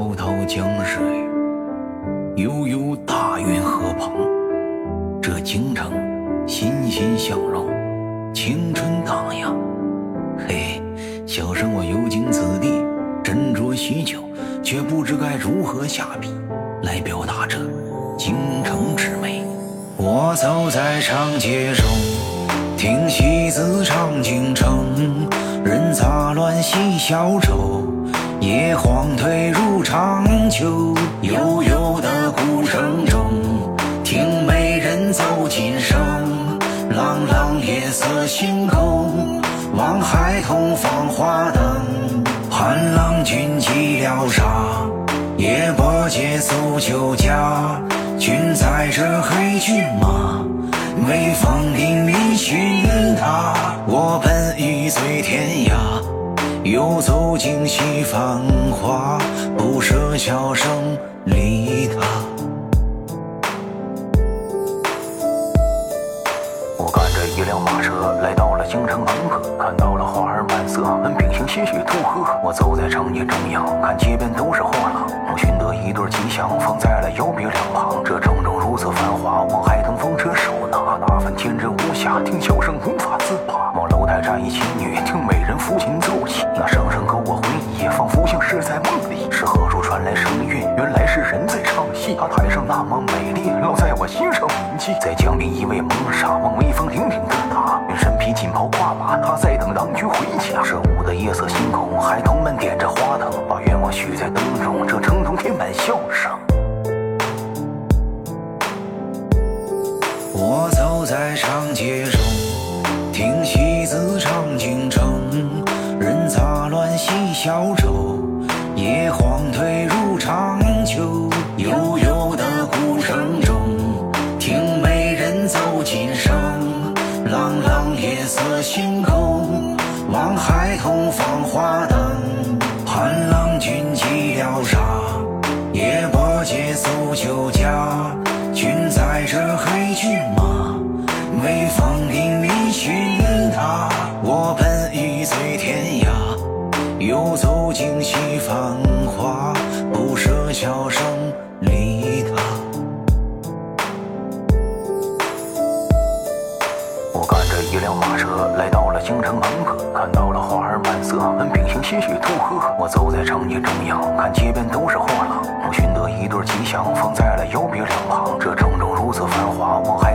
滔滔江水，悠悠大运河旁。这京城欣欣向荣，青春荡漾。嘿，小生我游经此地，斟酌许久，却不知该如何下笔来表达这京城之美。我走在长街中，听戏子唱京城，人杂乱戏小丑，夜晃退入长秋。悠悠的鼓声中，听美人奏琴声，朗朗夜色星空，望孩童放花灯，盼郎君寂寥沙，夜泊节奏酒家。君载着黑骏马，微风凛凛寻他。我本欲，又走进西繁华，不舍笑声离他。我赶着一辆马车来到了京城门口，看到了花儿满色，门屏上些许兔鹤。我走在长街中央，看街边都是货郎，我寻得一对吉祥，放在了腰别两旁。这城中如此繁华，望海腾风车手拿，那份天真无瑕，听笑声无法自拔。望楼台站一琴女，听美人抚琴奏起，那声声勾我回忆，仿佛像是在梦里。是何处传来声韵？原来是人在唱戏。她台上那么美丽，烙在我心上铭记。在江边一位蒙傻，望微风凛凛的他，愿身披锦袍挂马，他在等郎君回家。这午的夜色星空，孩童们点着花灯，把愿望许在灯中，这城中填满笑声。我走在长街，乱戏小丑，夜晃退入长秋。悠悠的鼓声中，听美人奏琴声，朗朗夜色星空，望孩童放花灯，盼郎君寂寥沙，夜泊借宿酒家。君载着黑骏马，微风凛走尽西繁华，不舍笑声离他。我赶着一辆马车来到了京城门口，看到了花儿满色，门屏上些许兔鹤。我走在长街中央，看街边都是货郎，我寻得一对吉祥，放在了腰别两旁。这城中如此繁华，我还，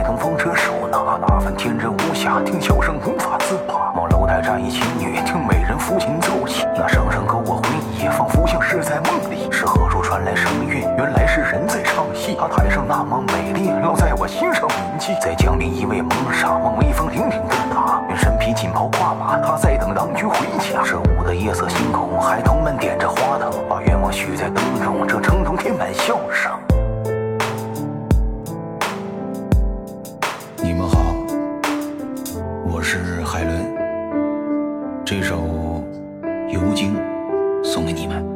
天真无瑕，听笑声无法自拔。望楼台站一青女，听美人抚琴奏起，那声声勾我回忆，仿佛像是在梦里。是何处传来声韵？原来是人在唱戏。她台上那么美丽，烙在我心上铭记。在江边一位蒙纱，望威风凛凛的他，身披锦袍跨马，他在等郎君回家。这午的夜色星空，孩童们点着花灯，把愿望许在灯中，这城中添满笑声。这首游京送给你们。